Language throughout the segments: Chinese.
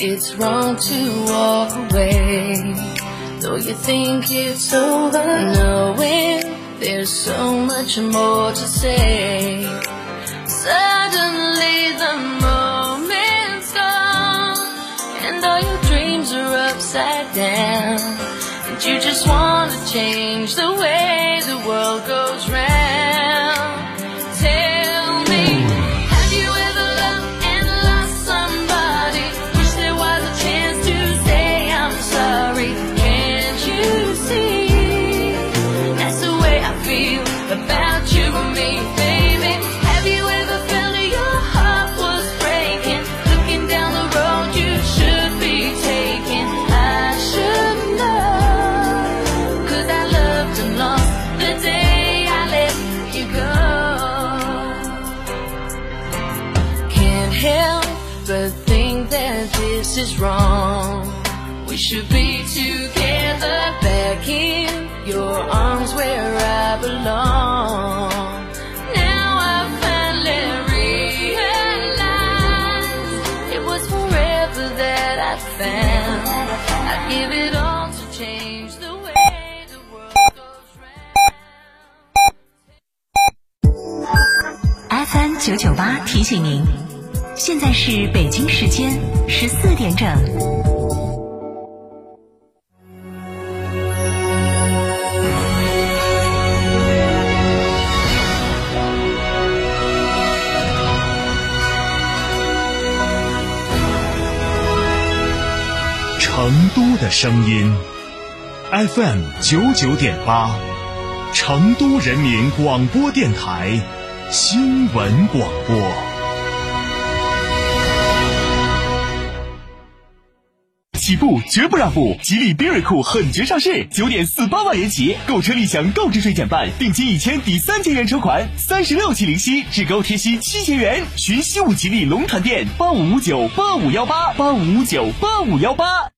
it's wrong to walk away. Though you think it's over, knowing there's so much more to say. Suddenly the moment's gone, and all your dreams are upside down. And you just wanna change the way the world goes is wrong. We should be together back in your arms where I belong. Now I finally realize it was forever that I found. I'd give it all to change the way the world goes round. FM 九九八提醒您， 现在是北京时间十四点整。成都的声音，FM 九九点八，成都人民广播电台新闻广播。起步绝不让步，吉利缤瑞酷狠绝上市，九点四八万元起，购车立享购置税减半，定金一千抵三千元车款，三十六期零息，至高贴息七千元。寻西武吉利龙潭店八五五九八五幺八八五五九八五幺八。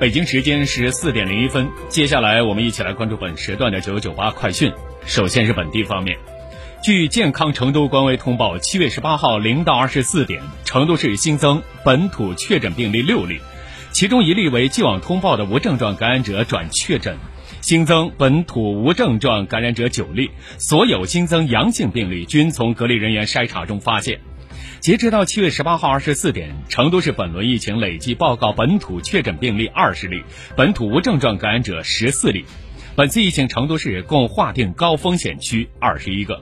北京时间十四点零一分，接下来我们一起来关注本时段的九九八快讯。首先是本地方面，据健康成都官微通报，七月十八号零到二十四点，成都市新增本土确诊病例六例，其中一例为既往通报的无症状感染者转确诊，新增本土无症状感染者九例，所有新增阳性病例均从隔离人员筛查中发现。截止到七月十八号二十四点，成都市本轮疫情累计报告本土确诊病例二十例，本土无症状感染者十四例。本次疫情，成都市共划定高风险区二十一个。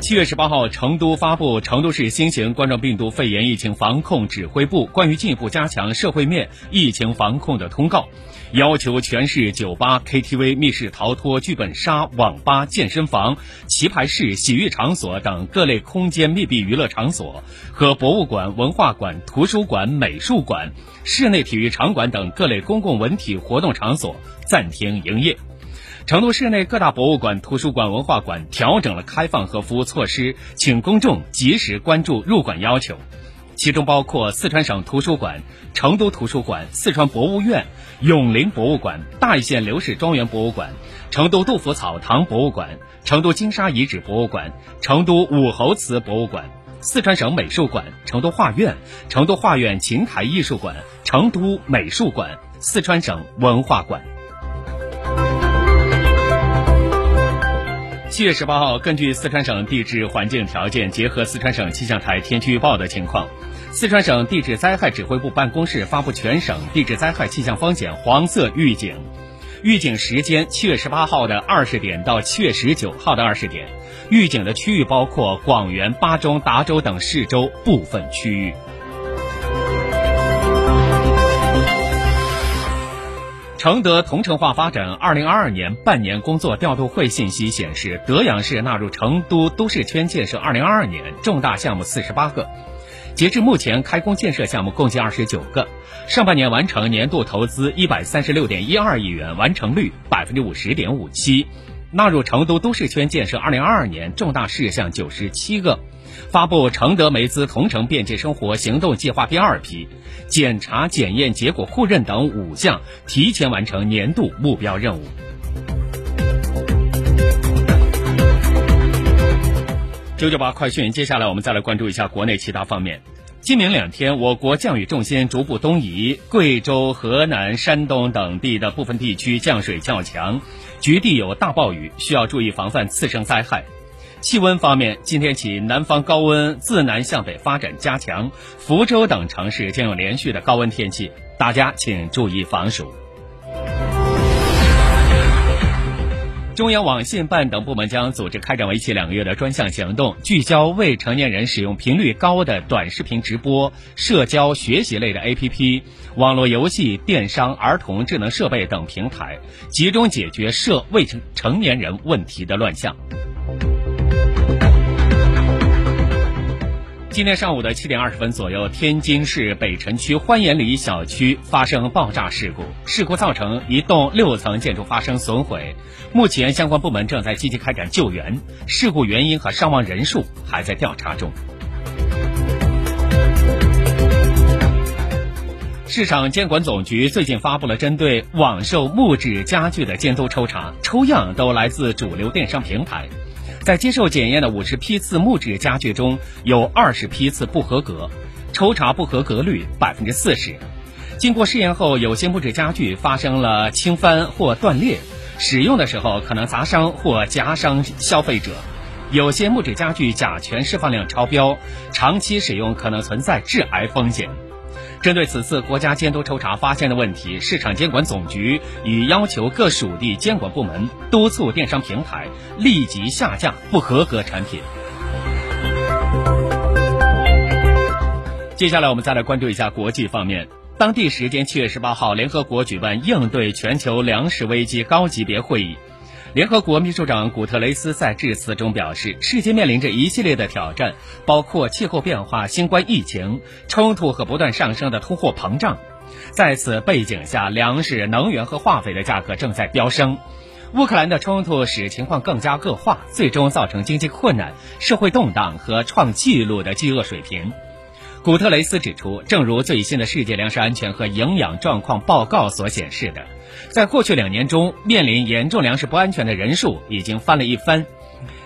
七月十八号，成都发布《成都市新型冠状病毒肺炎疫情防控指挥部关于进一步加强社会面疫情防控的通告》，要求全市酒吧、KTV、密室逃脱、剧本杀、网吧、健身房、棋牌室、洗浴场所等各类空间密闭娱乐场所和博物馆、文化馆、图书馆、美术馆、室内体育场馆等各类公共文体活动场所暂停营业。成都市内各大博物馆、图书馆、文化馆调整了开放和服务措施，请公众及时关注入馆要求。其中包括四川省图书馆、成都图书馆、四川博物院、永陵博物馆、大邑县刘氏庄园博物馆、成都杜甫草堂博物馆、成都金沙遗址博物馆、成都武侯祠博物馆、四川省美术馆、成都画院、成都画院琴台艺术馆、成都美术馆、四川省文化馆。七月十八号，根据四川省地质环境条件，结合四川省气象台天气预报的情况，四川省地质灾害指挥部办公室发布全省地质灾害气象风险黄色预警。预警时间：七月十八号的二十点到七月十九号的二十点。预警的区域包括广元、巴中、达州等市州部分区域。承德同城化发展二零二二年半年工作调度会信息显示，德阳市纳入成都都市圈建设二零二二年重大项目四十八个，截至目前开工建设项目共计二十九个，上半年完成年度投资一百三十六点一二亿元，完成率百分之五十点五七。纳入成都都市圈建设二零二二年重大事项九十七个，发布承德梅资同城便捷生活行动计划第二批，检查检验结果互认等五项提前完成年度目标任务。九九八快讯，接下来我们再来关注一下国内其他方面。今明两天，我国降雨重心逐步东移，贵州、河南、山东等地的部分地区降水较强，局地有大暴雨，需要注意防范次生灾害。气温方面，今天起南方高温自南向北发展加强，福州等城市将有连续的高温天气，大家请注意防暑。中央网信办等部门将组织开展为期两个月的专项行动，聚焦未成年人使用频率高的短视频直播、社交、学习类的 APP、网络游戏、电商、儿童智能设备等平台，集中解决涉未成成年人问题的乱象。今天上午的七点二十分左右，天津市北辰区欢颜里小区发生爆炸事故，事故造成一栋六层建筑发生损毁。目前相关部门正在积极开展救援，事故原因和伤亡人数还在调查中。市场监管总局最近发布了针对网售木质家具的监督抽查，抽样都来自主流电商平台。在接受检验的五十批次木质家具中，有二十批次不合格，抽查不合格率百分之四十。经过试验后，有些木质家具发生了倾翻或断裂，使用的时候可能砸伤或夹伤消费者；有些木质家具甲醛释放量超标，长期使用可能存在致癌风险。针对此次国家监督抽查发现的问题，市场监管总局已要求各属地监管部门督促电商平台立即下架不合格产品。接下来，我们再来关注一下国际方面。当地时间七月十八号，联合国举办应对全球粮食危机高级别会议。联合国秘书长古特雷斯在致辞中表示，世界面临着一系列的挑战，包括气候变化、新冠疫情、冲突和不断上升的通货膨胀。在此背景下，粮食、能源和化肥的价格正在飙升。乌克兰的冲突使情况更加恶化，最终造成经济困难、社会动荡和创纪录的饥饿水平。古特雷斯指出，正如最新的世界粮食安全和营养状况报告所显示的，在过去两年中，面临严重粮食不安全的人数已经翻了一番。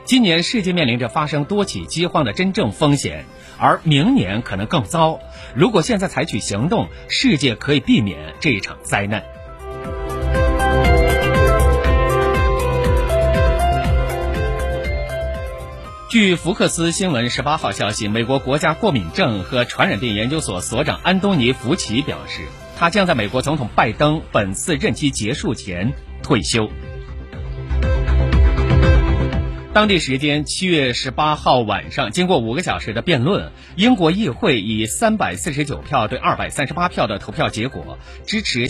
今年世界面临着发生多起饥荒的真正风险，而明年可能更糟。如果现在采取行动，世界可以避免这一场灾难。据福克斯新闻十八号消息，美国国家过敏症和传染病研究所所长安东尼·福奇表示，他将在美国总统拜登本次任期结束前退休。当地时间七月十八号晚上，经过五个小时的辩论，英国议会以三百四十九票对二百三十八票的投票结果支持。